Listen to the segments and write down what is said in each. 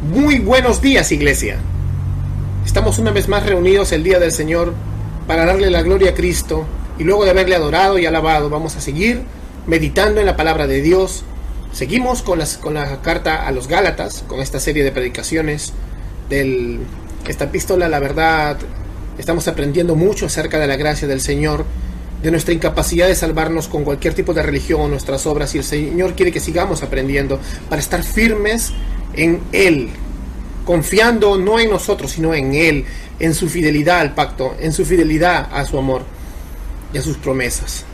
Muy buenos días, iglesia. Estamos una vez más reunidos el día del Señor para darle la gloria a Cristo y luego de haberle adorado y alabado vamos a seguir meditando en la palabra de Dios. Seguimos con, las, con la carta a los Gálatas, con esta serie de predicaciones de esta epístola. La verdad, estamos aprendiendo mucho acerca de la gracia del Señor, de nuestra incapacidad de salvarnos con cualquier tipo de religión o nuestras obras y el Señor quiere que sigamos aprendiendo para estar firmes en Él, confiando no en nosotros, sino en Él, en su fidelidad al pacto, en su fidelidad a su amor y a sus promesas.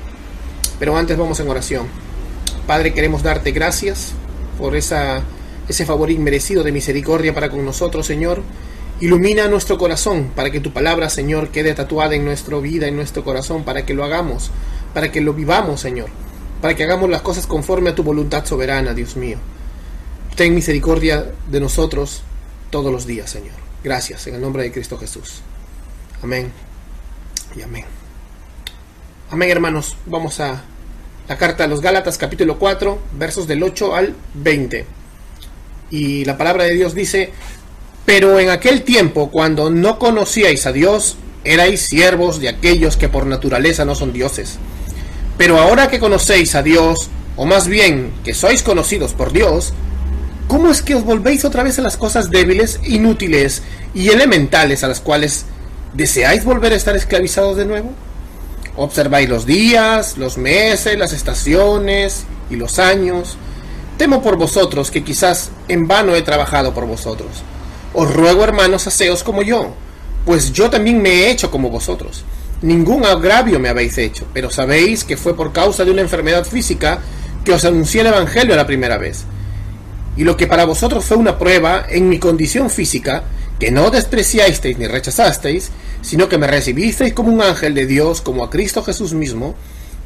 Pero antes vamos en oración. Padre, queremos darte gracias por esa, ese favor inmerecido de misericordia para con nosotros, Señor. Ilumina nuestro corazón para que tu palabra, Señor, quede tatuada en nuestra vida, en nuestro corazón, para que lo hagamos, para que lo vivamos, Señor, para que hagamos las cosas conforme a tu voluntad soberana, Dios mío. Ten misericordia de nosotros todos los días, Señor. Gracias, en el nombre de Cristo Jesús. Amén y amén. Amén, hermanos. Vamos a la carta a los Gálatas, capítulo 4, versos del 8 al 20. Y la palabra de Dios dice, pero en aquel tiempo, cuando no conocíais a Dios, erais siervos de aquellos que por naturaleza no son dioses. Pero ahora que conocéis a Dios, o más bien que sois conocidos por Dios, ¿Cómo es que os volvéis otra vez a las cosas débiles, inútiles y elementales a las cuales deseáis volver a estar esclavizados de nuevo? Observáis los días, los meses, las estaciones y los años. Temo por vosotros que quizás en vano he trabajado por vosotros. Os ruego, hermanos, aseos como yo, pues yo también me he hecho como vosotros. Ningún agravio me habéis hecho, pero sabéis que fue por causa de una enfermedad física que os anuncié el Evangelio la primera vez y lo que para vosotros fue una prueba en mi condición física, que no despreciasteis ni rechazasteis, sino que me recibisteis como un ángel de Dios, como a Cristo Jesús mismo,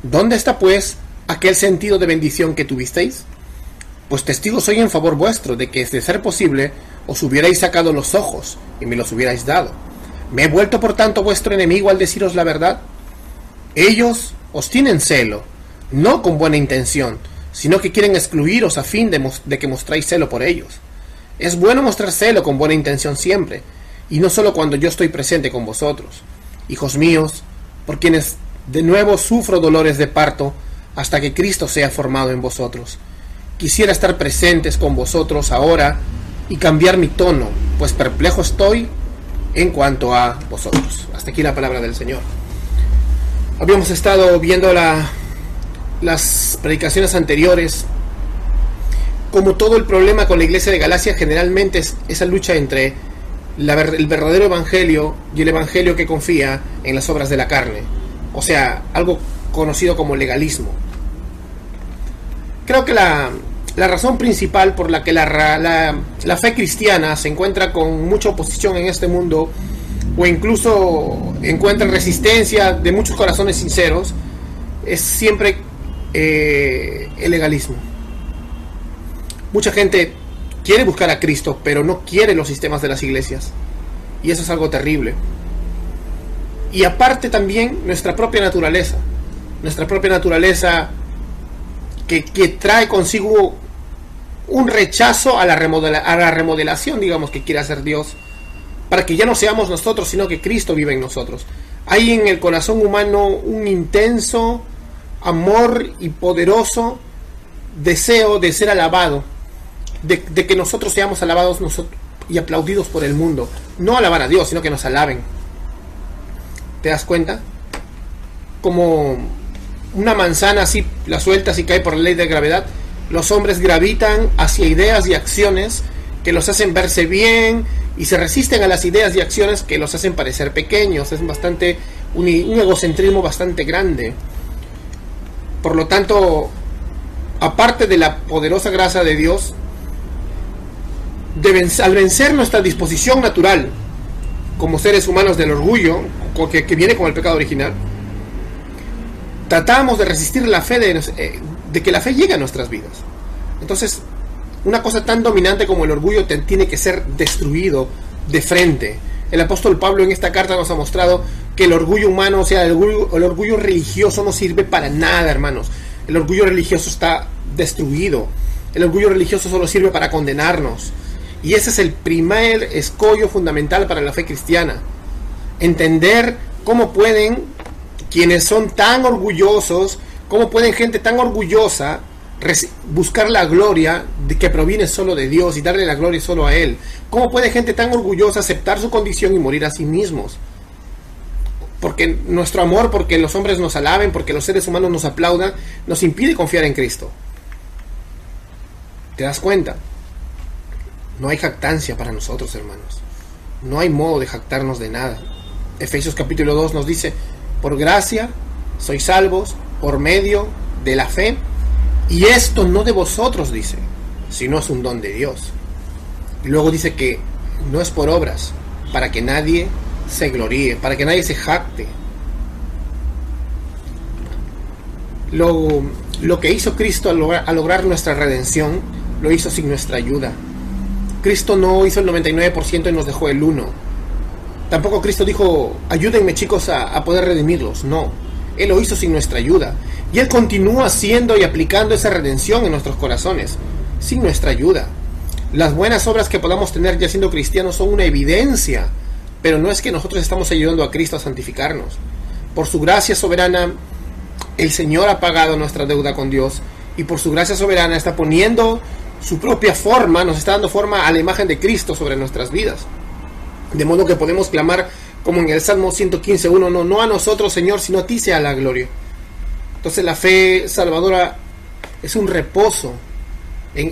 ¿dónde está pues aquel sentido de bendición que tuvisteis? Pues testigo soy en favor vuestro de que, de ser posible, os hubierais sacado los ojos y me los hubierais dado. ¿Me he vuelto por tanto vuestro enemigo al deciros la verdad? Ellos os tienen celo, no con buena intención, sino que quieren excluiros a fin de, que mostráis celo por ellos. Es bueno mostrar celo con buena intención siempre, y no solo cuando yo estoy presente con vosotros. Hijos míos, por quienes de nuevo sufro dolores de parto hasta que Cristo sea formado en vosotros. Quisiera estar presentes con vosotros ahora y cambiar mi tono, pues perplejo estoy en cuanto a vosotros. Hasta aquí la palabra del Señor. Habíamos estado viendo la las predicaciones anteriores, como todo el problema con la iglesia de Galacia, generalmente es esa lucha entre el verdadero evangelio y el evangelio que confía en las obras de la carne. O sea, algo conocido como legalismo. Creo que la, razón principal por la que la, la, fe cristiana se encuentra con mucha oposición en este mundo, o incluso encuentra resistencia de muchos corazones sinceros, es siempre eh, el legalismo. Mucha gente quiere buscar a Cristo, pero no quiere los sistemas de las iglesias. Y eso es algo terrible. Y aparte también nuestra propia naturaleza. Nuestra propia naturaleza que, trae consigo un rechazo a la, a la remodelación, digamos, que quiere hacer Dios. Para que ya no seamos nosotros, sino que Cristo vive en nosotros. Hay en el corazón humano un intenso amor y poderoso deseo de ser alabado, de, que nosotros seamos alabados y aplaudidos por el mundo. No alabar a Dios, sino que nos alaben. ¿Te das cuenta? Como una manzana así la sueltas y cae por la ley de gravedad, los hombres gravitan hacia ideas y acciones que los hacen verse bien y se resisten a las ideas y acciones que los hacen parecer pequeños. Es bastante un egocentrismo bastante grande. Por lo tanto, aparte de la poderosa gracia de Dios, al vencer nuestra disposición natural como seres humanos del orgullo, que, viene con el pecado original, tratamos de resistir la fe de, eh, de, que la fe llegue a nuestras vidas. Entonces, una cosa tan dominante como el orgullo tiene que ser destruido de frente. El apóstol Pablo en esta carta nos ha mostrado que el orgullo humano, o sea, el orgullo, religioso no sirve para nada, hermanos. El orgullo religioso está destruido. El orgullo religioso solo sirve para condenarnos. Y ese es el primer escollo fundamental para la fe cristiana. Entender cómo pueden quienes son tan orgullosos, cómo pueden gente tan orgullosa buscar la gloria de que proviene solo de Dios y darle la gloria solo a Él. ¿Cómo puede gente tan orgullosa aceptar su condición y morir a sí mismos? Porque nuestro amor, porque los hombres nos alaben, porque los seres humanos nos aplaudan, nos impide confiar en Cristo. ¿Te das cuenta? No hay jactancia para nosotros, hermanos. No hay modo de jactarnos de nada. Efesios capítulo 2 nos dice, por gracia sois salvos por medio de la fe y esto no de vosotros, dice, sino es un don de Dios. Luego dice que no es por obras, para que nadie se gloríe, para que nadie se jacte. Lo, lo que hizo Cristo al lograr, lograr, nuestra redención, lo hizo sin nuestra ayuda. Cristo no hizo el 99% y nos dejó el 1%. Tampoco Cristo dijo, ayúdenme chicos a, a poder redimirlos. No, Él lo hizo sin nuestra ayuda. Y Él continúa haciendo y aplicando esa redención en nuestros corazones, sin nuestra ayuda. Las buenas obras que podamos tener ya siendo cristianos son una evidencia, pero no es que nosotros estamos ayudando a Cristo a santificarnos. Por su gracia soberana, el Señor ha pagado nuestra deuda con Dios y por su gracia soberana está poniendo su propia forma, nos está dando forma a la imagen de Cristo sobre nuestras vidas. De modo que podemos clamar como en el Salmo 115.1, no, no a nosotros Señor, sino a ti sea la gloria. Entonces la fe salvadora es un reposo,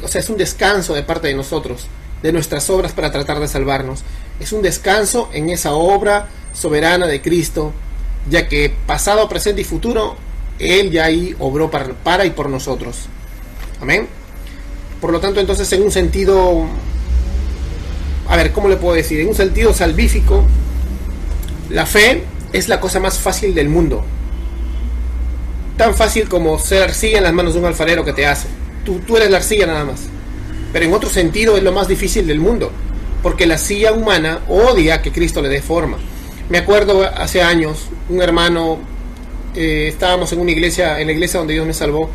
o sea, es un descanso de parte de nosotros, de nuestras obras para tratar de salvarnos. Es un descanso en esa obra soberana de Cristo, ya que pasado, presente y futuro, Él ya ahí obró para, y por nosotros. Amén. Por lo tanto, entonces, en un sentido, a ver, ¿cómo le puedo decir? En un sentido salvífico, la fe es la cosa más fácil del mundo tan fácil como ser arcilla en las manos de un alfarero que te hace. Tú, tú eres la arcilla nada más. Pero en otro sentido es lo más difícil del mundo, porque la silla humana odia que Cristo le dé forma. Me acuerdo hace años, un hermano, eh, estábamos en una iglesia, en la iglesia donde Dios me salvó,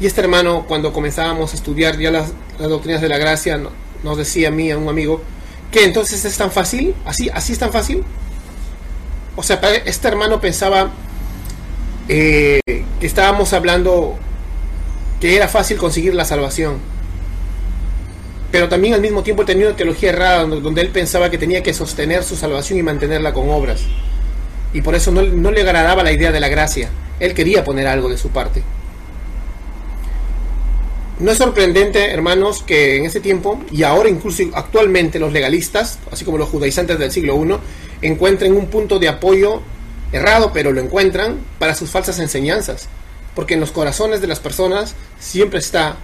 y este hermano cuando comenzábamos a estudiar ya las, doctrinas de la gracia, nos decía a mí, a un amigo, que entonces es tan fácil, así, así es tan fácil. O sea, este hermano pensaba eh, que estábamos hablando que era fácil conseguir la salvación. Pero también al mismo tiempo tenía una teología errada donde él pensaba que tenía que sostener su salvación y mantenerla con obras. Y por eso no, no le agradaba la idea de la gracia. Él quería poner algo de su parte. No es sorprendente, hermanos, que en ese tiempo, y ahora incluso actualmente, los legalistas, así como los judaizantes del siglo I, encuentren un punto de apoyo errado, pero lo encuentran para sus falsas enseñanzas. Porque en los corazones de las personas siempre está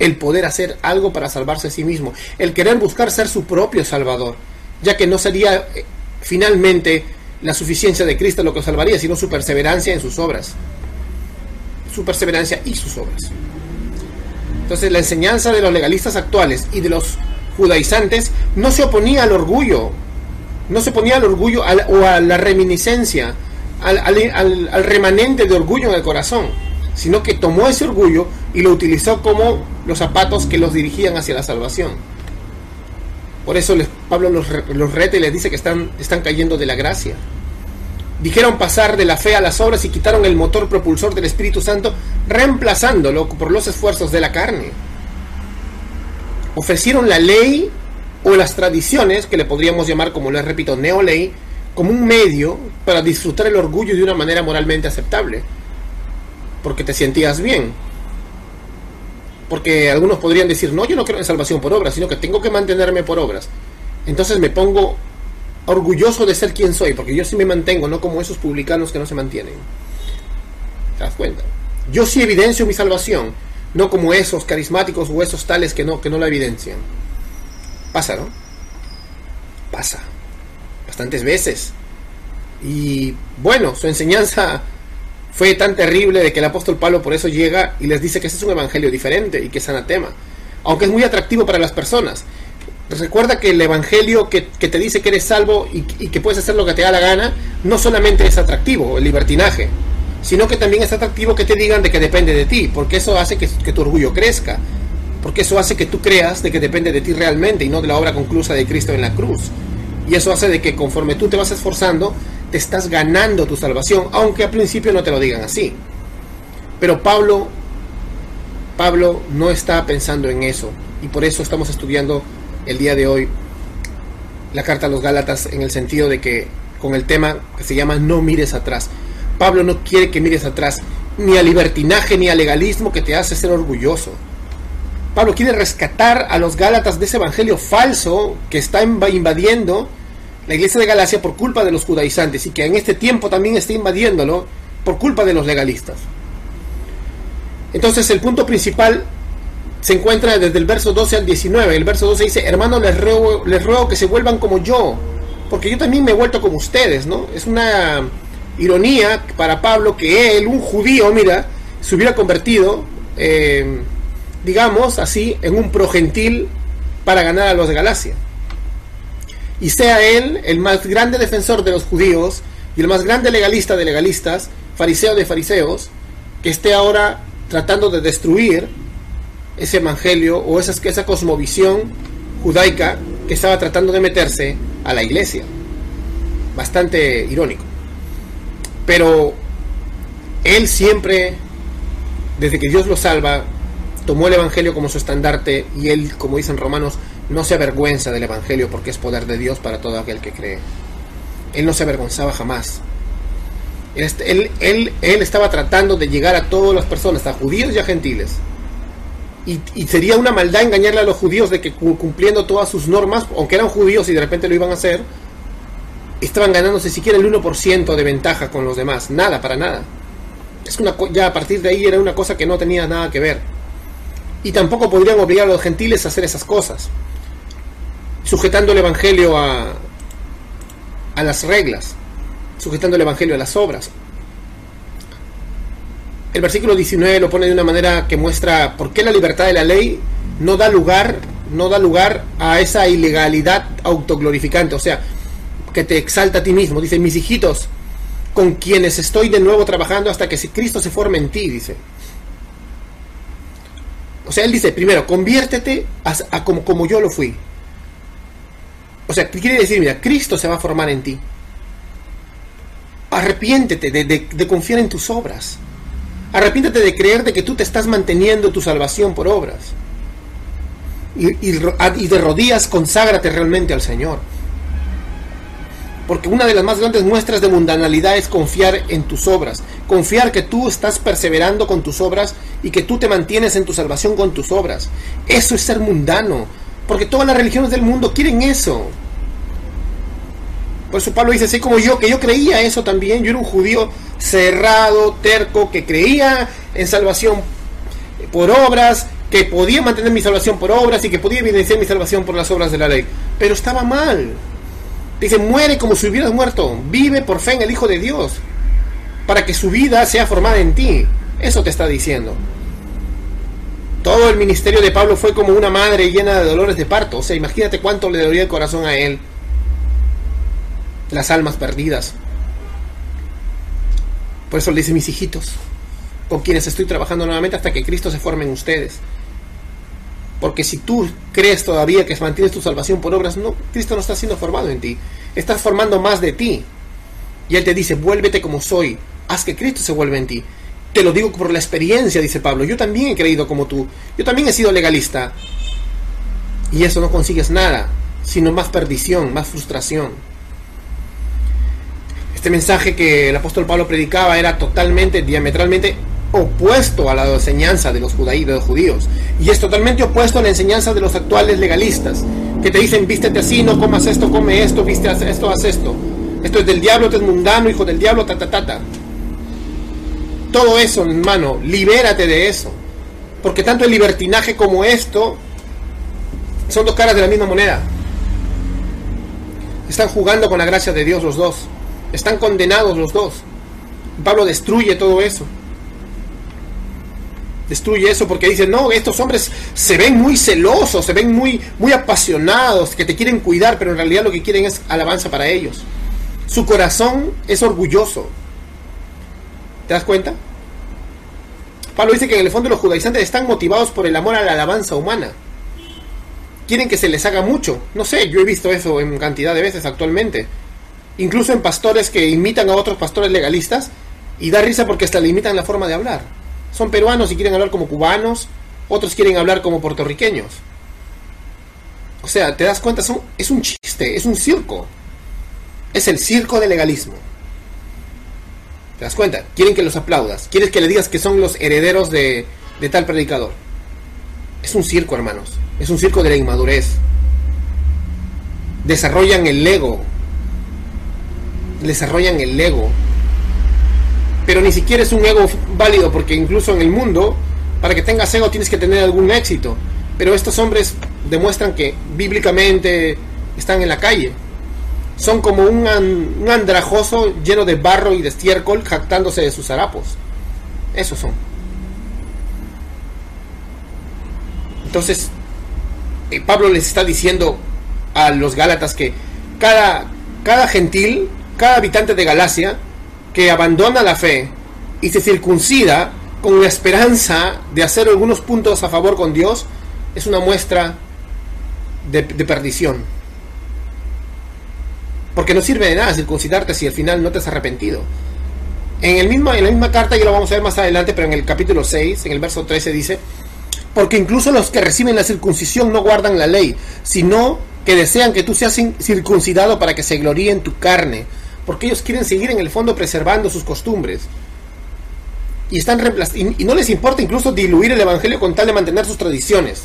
el poder hacer algo para salvarse a sí mismo, el querer buscar ser su propio salvador, ya que no sería eh, finalmente la suficiencia de Cristo lo que salvaría, sino su perseverancia en sus obras. Su perseverancia y sus obras. Entonces la enseñanza de los legalistas actuales y de los judaizantes no se oponía al orgullo no se ponía al orgullo o a la reminiscencia, al, remanente de orgullo en el corazón, sino que tomó ese orgullo y lo utilizó como los zapatos que los dirigían hacia la salvación. Por eso les, Pablo los, los reta y les dice que están, están cayendo de la gracia. Dijeron pasar de la fe a las obras y quitaron el motor propulsor del Espíritu Santo, reemplazándolo por los esfuerzos de la carne. Ofrecieron la ley o las tradiciones, que le podríamos llamar, como les repito, neoley, como un medio para disfrutar el orgullo de una manera moralmente aceptable. Porque te sentías bien. Porque algunos podrían decir, no, yo no creo en salvación por obras, sino que tengo que mantenerme por obras. Entonces me pongo orgulloso de ser quien soy, porque yo sí me mantengo, no como esos publicanos que no se mantienen. ¿Te das cuenta? Yo sí evidencio mi salvación, no como esos carismáticos o esos tales que no, que no la evidencian. Pasa, ¿no? Pasa. Bastantes veces. Y bueno, su enseñanza fue tan terrible de que el apóstol Pablo por eso llega y les dice que ese es un evangelio diferente y que es anatema. Aunque es muy atractivo para las personas. Recuerda que el evangelio que, te dice que eres salvo y, que puedes hacer lo que te da la gana, no solamente es atractivo, el libertinaje, sino que también es atractivo que te digan de que depende de ti, porque eso hace que, que tu orgullo crezca porque eso hace que tú creas de que depende de ti realmente y no de la obra conclusa de Cristo en la cruz. Y eso hace de que conforme tú te vas esforzando, te estás ganando tu salvación, aunque al principio no te lo digan así. Pero Pablo, Pablo no está pensando en eso y por eso estamos estudiando el día de hoy la carta a los Gálatas en el sentido de que con el tema que se llama no mires atrás. Pablo no quiere que mires atrás ni al libertinaje ni al legalismo que te hace ser orgulloso. Pablo quiere rescatar a los Gálatas de ese evangelio falso que está invadiendo la iglesia de Galacia por culpa de los judaizantes y que en este tiempo también está invadiéndolo por culpa de los legalistas. Entonces el punto principal se encuentra desde el verso 12 al 19. El verso 12 dice, hermanos, les ruego, les ruego que se vuelvan como yo, porque yo también me he vuelto como ustedes, ¿no? Es una ironía para Pablo que él, un judío, mira, se hubiera convertido, eh, digamos así, en un progentil para ganar a los de Galacia. Y sea él el más grande defensor de los judíos y el más grande legalista de legalistas, fariseo de fariseos, que esté ahora tratando de destruir ese evangelio o esa, cosmovisión judaica que estaba tratando de meterse a la iglesia. Bastante irónico. Pero él siempre, desde que Dios lo salva, tomó el Evangelio como su estandarte y él, como dicen romanos, no se avergüenza del Evangelio porque es poder de Dios para todo aquel que cree. Él no se avergonzaba jamás. Él, estaba tratando de llegar a todas las personas, a judíos y a gentiles. Y, sería una maldad engañarle a los judíos de que cumpliendo todas sus normas, aunque eran judíos y de repente lo iban a hacer, estaban ganándose siquiera el 1% de ventaja con los demás. Nada, para nada. Es una, ya a partir de ahí era una cosa que no tenía nada que ver. Y tampoco podrían obligar a los gentiles a hacer esas cosas, sujetando el Evangelio a, a las reglas sujetando el Evangelio a las obras. El versículo 19 lo pone de una manera que muestra por qué la libertad de la ley no da lugar, no da lugar a esa ilegalidad autoglorificante, o sea, que te exalta a ti mismo. Dice, mis hijitos, con quienes estoy de nuevo trabajando hasta que Cristo se forme en ti, dice. O sea, él dice, primero, conviértete a, como, como yo lo fui. O sea, quiere decir, mira, Cristo se va a formar en ti. Arrepiéntete de, confiar en tus obras. Arrepiéntete de creer de que tú te estás manteniendo tu salvación por obras. Y, y, de rodillas conságrate realmente al Señor. Porque una de las más grandes muestras de mundanalidad es confiar en tus obras. Confiar que tú estás perseverando con tus obras y que tú te mantienes en tu salvación con tus obras. Eso es ser mundano. Porque todas las religiones del mundo quieren eso. Por eso Pablo dice, así como yo, que yo creía eso también, yo era un judío cerrado, terco, que creía en salvación por obras, que podía mantener mi salvación por obras y que podía evidenciar mi salvación por las obras de la ley. Pero estaba mal. Dice, muere como si hubieras muerto, vive por fe en el Hijo de Dios, para que su vida sea formada en ti. Eso te está diciendo. Todo el ministerio de Pablo fue como una madre llena de dolores de parto. O sea, imagínate cuánto le dolía el corazón a él las almas perdidas. Por eso le dice mis hijitos, con quienes estoy trabajando nuevamente hasta que Cristo se forme en ustedes. Porque si tú crees todavía que mantienes tu salvación por obras, no, Cristo no está siendo formado en ti. Estás formando más de ti. Y Él te dice, vuélvete como soy. Haz que Cristo se vuelva en ti. Te lo digo por la experiencia, dice Pablo. Yo también he creído como tú. Yo también he sido legalista. Y eso no consigues nada, sino más perdición, más frustración. Este mensaje que el apóstol Pablo predicaba era totalmente, diametralmente opuesto a la enseñanza de los, judíos. Y es totalmente opuesto a la enseñanza de los actuales legalistas, que te dicen, vístete así, no comas esto, come esto, viste esto, haz esto. Esto es del diablo, esto es mundano, hijo del diablo, ta, ta, ta, ta. Todo eso, hermano, libérate de eso. Porque tanto el libertinaje como esto son dos caras de la misma moneda. Están jugando con la gracia de Dios los dos. Están condenados los dos. Pablo destruye todo eso. Destruye eso porque dice, no, estos hombres se ven muy celosos, se ven muy, muy apasionados, que te quieren cuidar, pero en realidad lo que quieren es alabanza para ellos. Su corazón es orgulloso. ¿Te das cuenta? Pablo dice que en el fondo los judaizantes están motivados por el amor a la alabanza humana. Quieren que se les haga mucho. No sé, yo he visto eso en cantidad de veces actualmente. Incluso en pastores que imitan a otros pastores legalistas y da risa porque hasta le imitan la forma de hablar. Son peruanos y quieren hablar como cubanos, otros quieren hablar como puertorriqueños. O sea, te das cuenta, es un chiste, es un circo. Es el circo del legalismo. ¿Te das cuenta? Quieren que los aplaudas. Quieres que le digas que son los herederos de, de tal predicador. Es un circo, hermanos. Es un circo de la inmadurez. Desarrollan el ego. Desarrollan el ego. Pero ni siquiera es un ego válido porque incluso en el mundo, para que tengas ego tienes que tener algún éxito. Pero estos hombres demuestran que bíblicamente están en la calle. Son como un, andrajoso lleno de barro y de estiércol jactándose de sus harapos. Esos son. Entonces, eh, Pablo les está diciendo a los Gálatas que cada, cada gentil, cada habitante de Galacia que abandona la fe y se circuncida con la esperanza de hacer algunos puntos a favor con Dios, es una muestra de, perdición. Porque no sirve de nada circuncidarte si al final no te has arrepentido. En, el mismo, en la misma carta, y lo vamos a ver más adelante, pero en el capítulo 6, en el verso 13 dice, porque incluso los que reciben la circuncisión no guardan la ley, sino que desean que tú seas circuncidado para que se gloríe en tu carne, porque ellos quieren seguir en el fondo preservando sus costumbres. Y, están y, no les importa incluso diluir el Evangelio con tal de mantener sus tradiciones.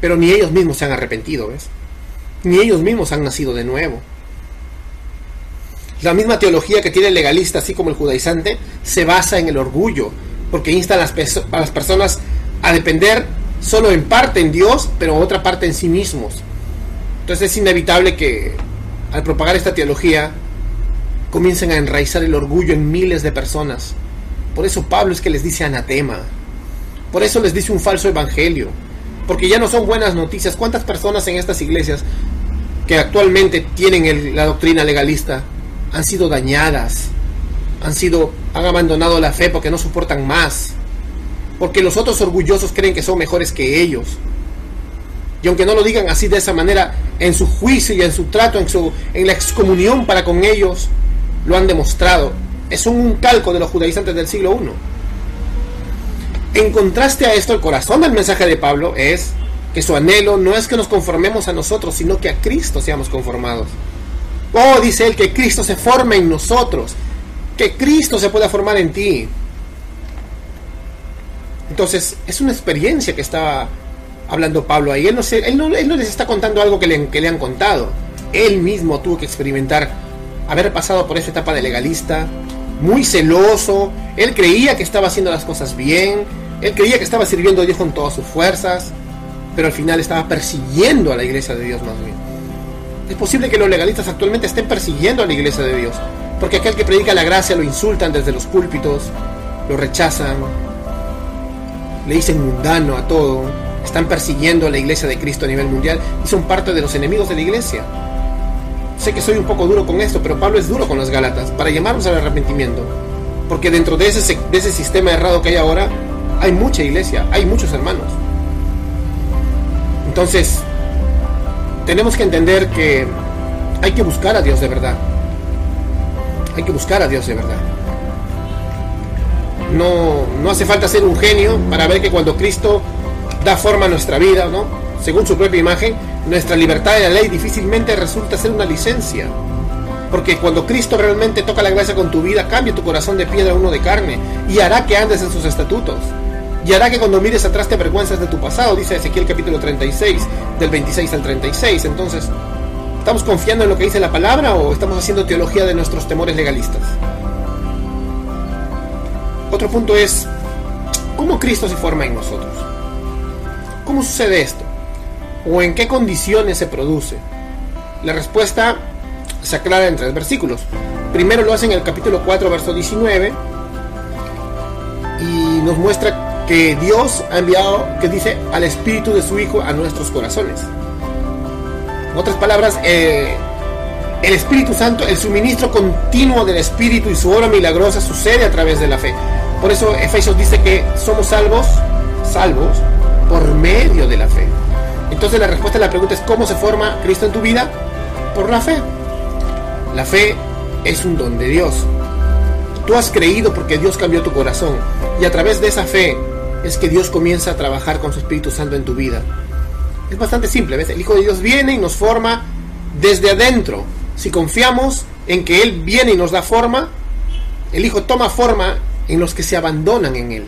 Pero ni ellos mismos se han arrepentido, ¿ves? Ni ellos mismos han nacido de nuevo. La misma teología que tiene el legalista, así como el judaizante, se basa en el orgullo, porque insta a las, a las personas a depender solo en parte en Dios, pero otra parte en sí mismos. Entonces es inevitable que al propagar esta teología comiencen a enraizar el orgullo en miles de personas. Por eso Pablo es que les dice anatema. Por eso les dice un falso evangelio. Porque ya no son buenas noticias. ¿Cuántas personas en estas iglesias que actualmente tienen la doctrina legalista han sido dañadas? han sido han abandonado la fe porque no soportan más. Porque los otros orgullosos creen que son mejores que ellos. Y aunque no lo digan así de esa manera, en su juicio y en su trato, en, su, en la excomunión para con ellos, lo han demostrado. Es un calco de los judaizantes del siglo I. En contraste a esto, el corazón del mensaje de Pablo es que su anhelo no es que nos conformemos a nosotros, sino que a Cristo seamos conformados. Oh, dice él, que Cristo se forme en nosotros que Cristo se pueda formar en ti. Entonces, es una experiencia que estaba hablando Pablo ahí. Él no, él no, él no les está contando algo que le, que le han contado. Él mismo tuvo que experimentar haber pasado por esa etapa de legalista, muy celoso. Él creía que estaba haciendo las cosas bien. Él creía que estaba sirviendo a Dios con todas sus fuerzas. Pero al final estaba persiguiendo a la iglesia de Dios más bien. Es posible que los legalistas actualmente estén persiguiendo a la iglesia de Dios porque aquel que predica la gracia lo insultan desde los púlpitos, lo rechazan, le dicen mundano a todo, están persiguiendo a la iglesia de Cristo a nivel mundial y son parte de los enemigos de la iglesia. Sé que soy un poco duro con esto, pero Pablo es duro con las Gálatas para llamarnos al arrepentimiento. Porque dentro de ese, de ese sistema errado que hay ahora, hay mucha iglesia, hay muchos hermanos. Entonces, tenemos que entender que hay que buscar a Dios de verdad hay que buscar a Dios de verdad. No, no hace falta ser un genio para ver que cuando Cristo da forma a nuestra vida, ¿no? según su propia imagen, nuestra libertad de la ley difícilmente resulta ser una licencia. Porque cuando Cristo realmente toca la gracia con tu vida, cambia tu corazón de piedra a uno de carne y hará que andes en sus estatutos. Y hará que cuando mires atrás te avergüences de tu pasado, dice Ezequiel capítulo 36, del 26 al 36. Entonces, ¿Estamos confiando en lo que dice la palabra o estamos haciendo teología de nuestros temores legalistas? Otro punto es, ¿cómo Cristo se forma en nosotros? ¿Cómo sucede esto? ¿O en qué condiciones se produce? La respuesta se aclara en tres versículos. Primero lo hace en el capítulo 4, verso 19, y nos muestra que Dios ha enviado, que dice, al Espíritu de su Hijo a nuestros corazones. En otras palabras, eh, el Espíritu Santo, el suministro continuo del Espíritu y su obra milagrosa sucede a través de la fe. Por eso Efesios dice que somos salvos, salvos, por medio de la fe. Entonces la respuesta a la pregunta es ¿cómo se forma Cristo en tu vida? Por la fe. La fe es un don de Dios. Tú has creído porque Dios cambió tu corazón y a través de esa fe es que Dios comienza a trabajar con su Espíritu Santo en tu vida. Es bastante simple, ¿ves? El Hijo de Dios viene y nos forma desde adentro. Si confiamos en que Él viene y nos da forma, el Hijo toma forma en los que se abandonan en Él,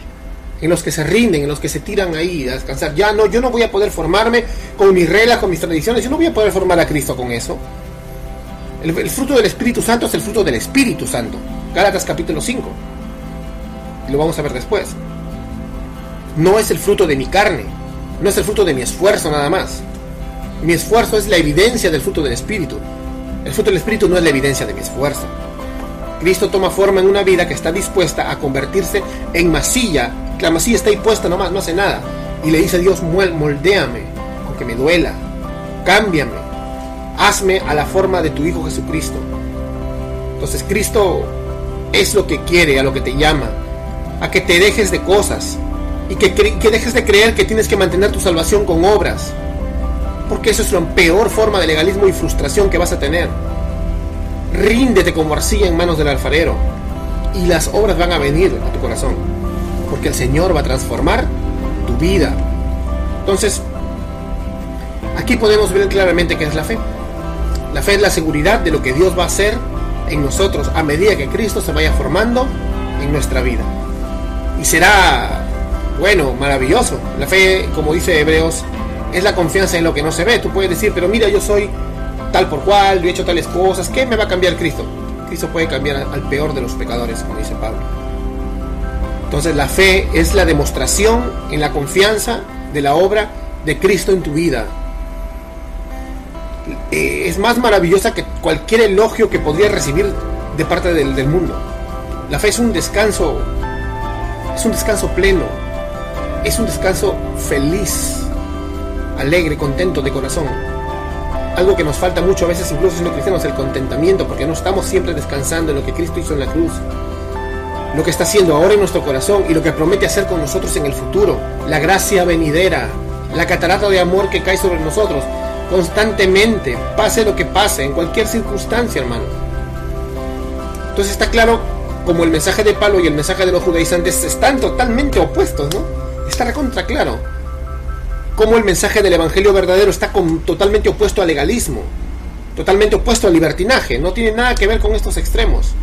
en los que se rinden, en los que se tiran ahí a descansar. Ya no, yo no voy a poder formarme con mis reglas, con mis tradiciones, yo no voy a poder formar a Cristo con eso. El, el fruto del Espíritu Santo es el fruto del Espíritu Santo. Gálatas capítulo 5. Y lo vamos a ver después. No es el fruto de mi carne, no es el fruto de mi esfuerzo nada más. Mi esfuerzo es la evidencia del fruto del Espíritu. El fruto del Espíritu no es la evidencia de mi esfuerzo. Cristo toma forma en una vida que está dispuesta a convertirse en masilla. La masilla está ahí puesta nomás, no hace nada. Y le dice a Dios, moldéame, aunque me duela. Cámbiame. Hazme a la forma de tu Hijo Jesucristo. Entonces Cristo es lo que quiere, a lo que te llama. A que te dejes de cosas. Y que, que dejes de creer que tienes que mantener tu salvación con obras. Porque eso es la peor forma de legalismo y frustración que vas a tener. Ríndete como arcilla en manos del alfarero. Y las obras van a venir a tu corazón. Porque el Señor va a transformar tu vida. Entonces, aquí podemos ver claramente qué es la fe. La fe es la seguridad de lo que Dios va a hacer en nosotros a medida que Cristo se vaya formando en nuestra vida. Y será, bueno, maravilloso. La fe, como dice Hebreos, es la confianza en lo que no se ve. Tú puedes decir, pero mira, yo soy tal por cual, yo he hecho tales cosas, ¿qué me va a cambiar Cristo? Cristo puede cambiar al peor de los pecadores, como dice Pablo. Entonces la fe es la demostración en la confianza de la obra de Cristo en tu vida. Eh, es más maravillosa que cualquier elogio que podrías recibir de parte del, del mundo. La fe es un descanso, es un descanso pleno, es un descanso feliz, alegre, contento de corazón algo que nos falta mucho a veces incluso siendo cristianos, el contentamiento, porque no estamos siempre descansando en lo que Cristo hizo en la cruz, lo que está haciendo ahora en nuestro corazón y lo que promete hacer con nosotros en el futuro, la gracia venidera, la catarata de amor que cae sobre nosotros constantemente, pase lo que pase, en cualquier circunstancia, hermano. Entonces está claro como el mensaje de Pablo y el mensaje de los judaizantes están totalmente opuestos, ¿no? Está recontra claro cómo el mensaje del Evangelio verdadero está totalmente opuesto al legalismo, totalmente opuesto al libertinaje, no tiene nada que ver con estos extremos,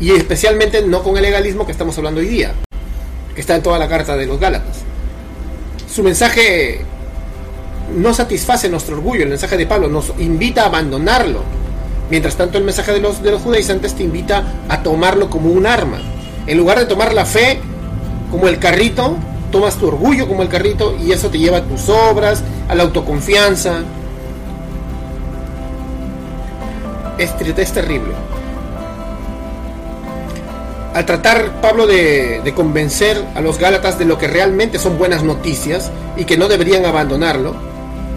y especialmente no con el legalismo que estamos hablando hoy día, que está en toda la carta de los Gálatas. Su mensaje no satisface nuestro orgullo, el mensaje de Pablo nos invita a abandonarlo, mientras tanto el mensaje de los, de los judaizantes te invita a tomarlo como un arma, en lugar de tomar la fe como el carrito, tomas tu orgullo como el carrito y eso te lleva a tus obras, a la autoconfianza. Es, es terrible. Al tratar Pablo de, convencer a los Gálatas de lo que realmente son buenas noticias y que no deberían abandonarlo,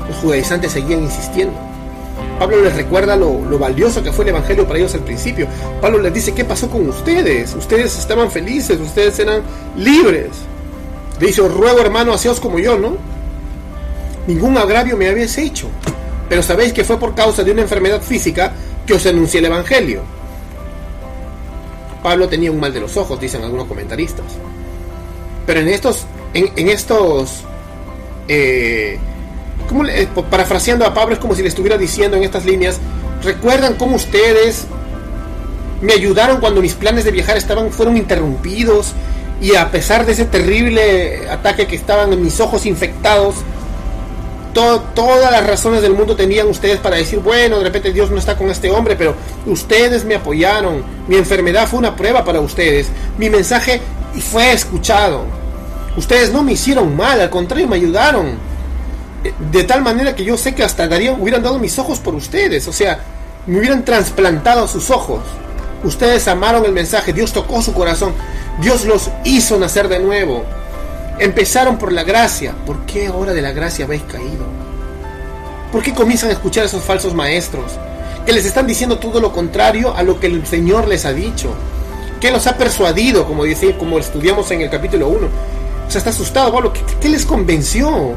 los judaizantes seguían insistiendo. Pablo les recuerda lo, lo, valioso que fue el Evangelio para ellos al principio. Pablo les dice, ¿qué pasó con ustedes? Ustedes estaban felices, ustedes eran libres. Le dice, os ruego hermano, haceos como yo, ¿no? Ningún agravio me habéis hecho, pero sabéis que fue por causa de una enfermedad física que os anuncié el Evangelio. Pablo tenía un mal de los ojos, dicen algunos comentaristas. Pero en estos, en, estos, eh, eh, parafraseando a Pablo es como si le estuviera diciendo en estas líneas, recuerdan cómo ustedes me ayudaron cuando mis planes de viajar estaban, fueron interrumpidos y a pesar de ese terrible ataque que estaban en mis ojos infectados, todas las razones del mundo tenían ustedes para decir, bueno, de repente Dios no está con este hombre, pero ustedes me apoyaron, mi enfermedad fue una prueba para ustedes, mi mensaje fue escuchado, ustedes no me hicieron mal, al contrario, me ayudaron, de tal manera que yo sé que hasta darían, hubieran dado mis ojos por ustedes, o sea, me hubieran trasplantado sus ojos. Ustedes amaron el mensaje, Dios tocó su corazón. Dios los hizo nacer de nuevo. Empezaron por la gracia. ¿Por qué ahora de la gracia habéis caído? ¿Por qué comienzan a escuchar a esos falsos maestros? Que les están diciendo todo lo contrario a lo que el Señor les ha dicho. ¿Qué los ha persuadido? Como dice, como estudiamos en el capítulo 1. O sea, está asustado, Pablo. ¿Qué, les convenció?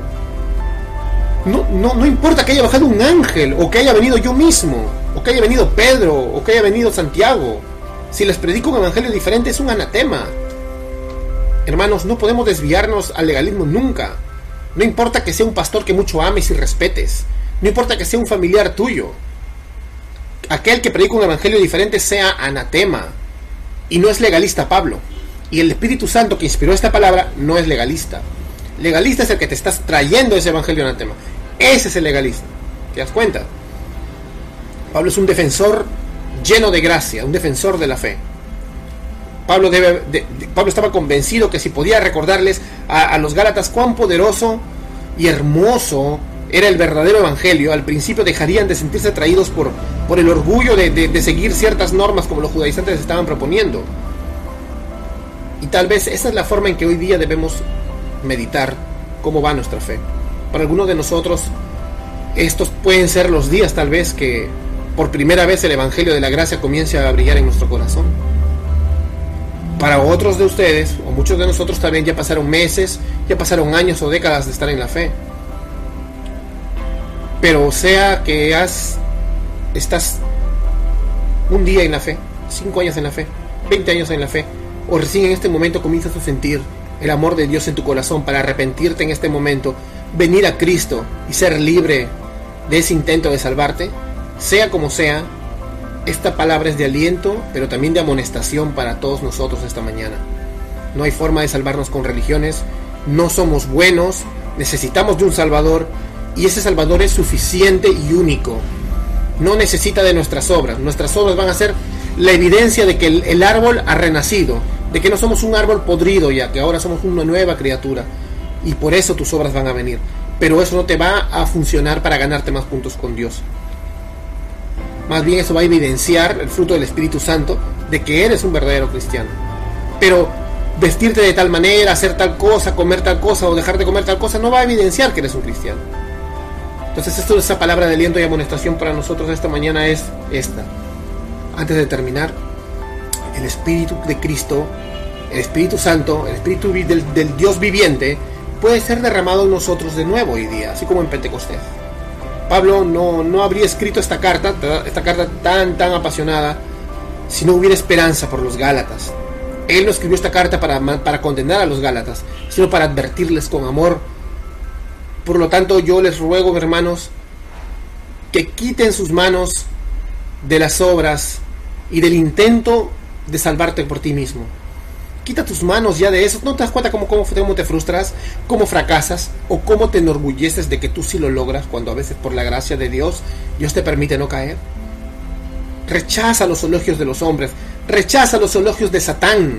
No, no, no importa que haya bajado un ángel, o que haya venido yo mismo, o que haya venido Pedro, o que haya venido Santiago. Si les predico un evangelio diferente es un anatema. Hermanos, no podemos desviarnos al legalismo nunca. No importa que sea un pastor que mucho ames y respetes. No importa que sea un familiar tuyo. Aquel que predica un evangelio diferente sea anatema. Y no es legalista Pablo. Y el Espíritu Santo que inspiró esta palabra no es legalista. Legalista es el que te estás trayendo ese evangelio anatema. Ese es el legalista. ¿Te das cuenta? Pablo es un defensor lleno de gracia, un defensor de la fe. Pablo, estaba convencido que si podía recordarles a, los Gálatas cuán poderoso y hermoso era el verdadero evangelio, al principio dejarían de sentirse atraídos por, por el orgullo de, de, seguir ciertas normas como los judaizantes estaban proponiendo. Y tal vez esa es la forma en que hoy día debemos meditar cómo va nuestra fe. Para algunos de nosotros, estos pueden ser los días tal vez que por primera vez el Evangelio de la Gracia comience a brillar en nuestro corazón. Para otros de ustedes, o muchos de nosotros también, ya pasaron meses, ya pasaron años o décadas de estar en la fe. Pero sea que has, estás un día en la fe, cinco años en la fe, 20 años en la fe, o recién en este momento comienzas a sentir el amor de Dios en tu corazón para arrepentirte en este momento, venir a Cristo y ser libre de ese intento de salvarte, sea como sea, esta palabra es de aliento, pero también de amonestación para todos nosotros esta mañana. No hay forma de salvarnos con religiones, no somos buenos, necesitamos de un Salvador y ese Salvador es suficiente y único. No necesita de nuestras obras, nuestras obras van a ser la evidencia de que el, árbol ha renacido, de que no somos un árbol podrido ya, que ahora somos una nueva criatura y por eso tus obras van a venir. Pero eso no te va a funcionar para ganarte más puntos con Dios. Más bien eso va a evidenciar el fruto del Espíritu Santo de que eres un verdadero cristiano. Pero vestirte de tal manera, hacer tal cosa, comer tal cosa o dejar de comer tal cosa no va a evidenciar que eres un cristiano. Entonces esto, esa palabra de aliento y amonestación para nosotros esta mañana es esta. Antes de terminar, el Espíritu de Cristo, el Espíritu Santo, el Espíritu del, del Dios viviente, puede ser derramado en nosotros de nuevo hoy día, así como en Pentecostés. Pablo no, no habría escrito esta carta, esta carta tan, tan apasionada, si no hubiera esperanza por los Gálatas. Él no escribió esta carta para, para condenar a los Gálatas, sino para advertirles con amor. Por lo tanto, yo les ruego, hermanos, que quiten sus manos de las obras y del intento de salvarte por ti mismo. Quita tus manos ya de eso. ¿No te das cuenta cómo, cómo, te frustras, cómo fracasas o cómo te enorgulleces de que tú sí lo logras cuando a veces por la gracia de Dios Dios te permite no caer? Rechaza los elogios de los hombres, rechaza los elogios de Satán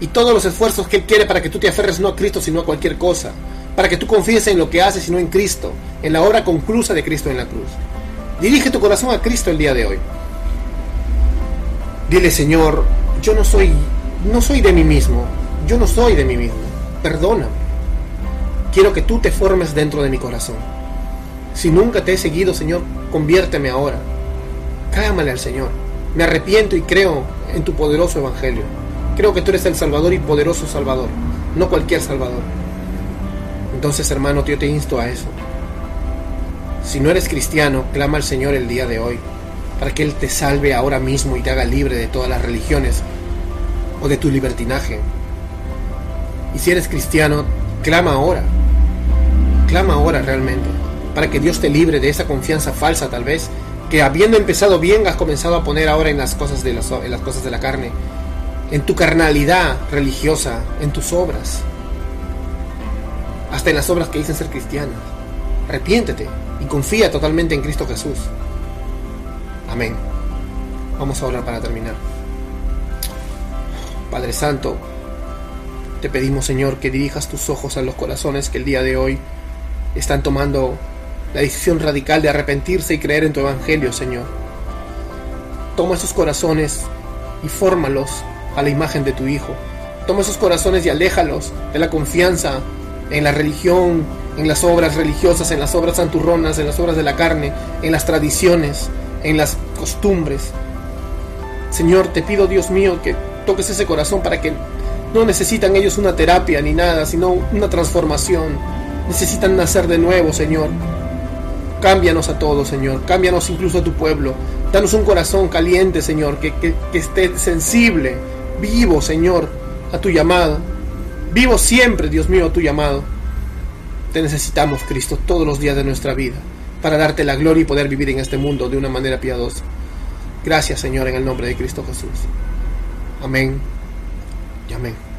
y todos los esfuerzos que él quiere para que tú te aferres no a Cristo sino a cualquier cosa, para que tú confíes en lo que haces sino en Cristo, en la obra conclusa de Cristo en la cruz. Dirige tu corazón a Cristo el día de hoy. Dile, Señor, yo no soy no soy de mí mismo, yo no soy de mí mismo, perdóname. Quiero que tú te formes dentro de mi corazón. Si nunca te he seguido, Señor, conviérteme ahora. Clámale al Señor. Me arrepiento y creo en tu poderoso Evangelio. Creo que tú eres el Salvador y poderoso Salvador, no cualquier Salvador. Entonces, hermano, yo te insto a eso. Si no eres cristiano, clama al Señor el día de hoy, para que Él te salve ahora mismo y te haga libre de todas las religiones o de tu libertinaje. Y si eres cristiano, clama ahora. Clama ahora realmente, para que Dios te libre de esa confianza falsa tal vez, que habiendo empezado bien has comenzado a poner ahora en las cosas de, cosas de la carne, en tu carnalidad religiosa, en tus obras, hasta en las obras que dicen ser cristianas. Arrepiéntete y confía totalmente en Cristo Jesús. Amén. Vamos a orar para terminar. Padre Santo, te pedimos Señor que dirijas tus ojos a los corazones que el día de hoy están tomando la decisión radical de arrepentirse y creer en tu Evangelio, Señor. Toma esos corazones y fórmalos a la imagen de tu Hijo. Toma esos corazones y aléjalos de la confianza en la religión, en las obras religiosas, en las obras santurronas, en las obras de la carne, en las tradiciones, en las costumbres. Señor, te pido, Dios mío, que toques ese corazón para que no necesitan ellos una terapia ni nada, sino una transformación. Necesitan nacer de nuevo, Señor. Cámbianos a todos, Señor. Cámbianos incluso a tu pueblo. Danos un corazón caliente, Señor, que, que, que esté sensible, vivo, Señor, a tu llamado. Vivo siempre, Dios mío, a tu llamado. Te necesitamos, Cristo, todos los días de nuestra vida, para darte la gloria y poder vivir en este mundo de una manera piadosa. Gracias, Señor, en el nombre de Cristo Jesús. Amén y amén.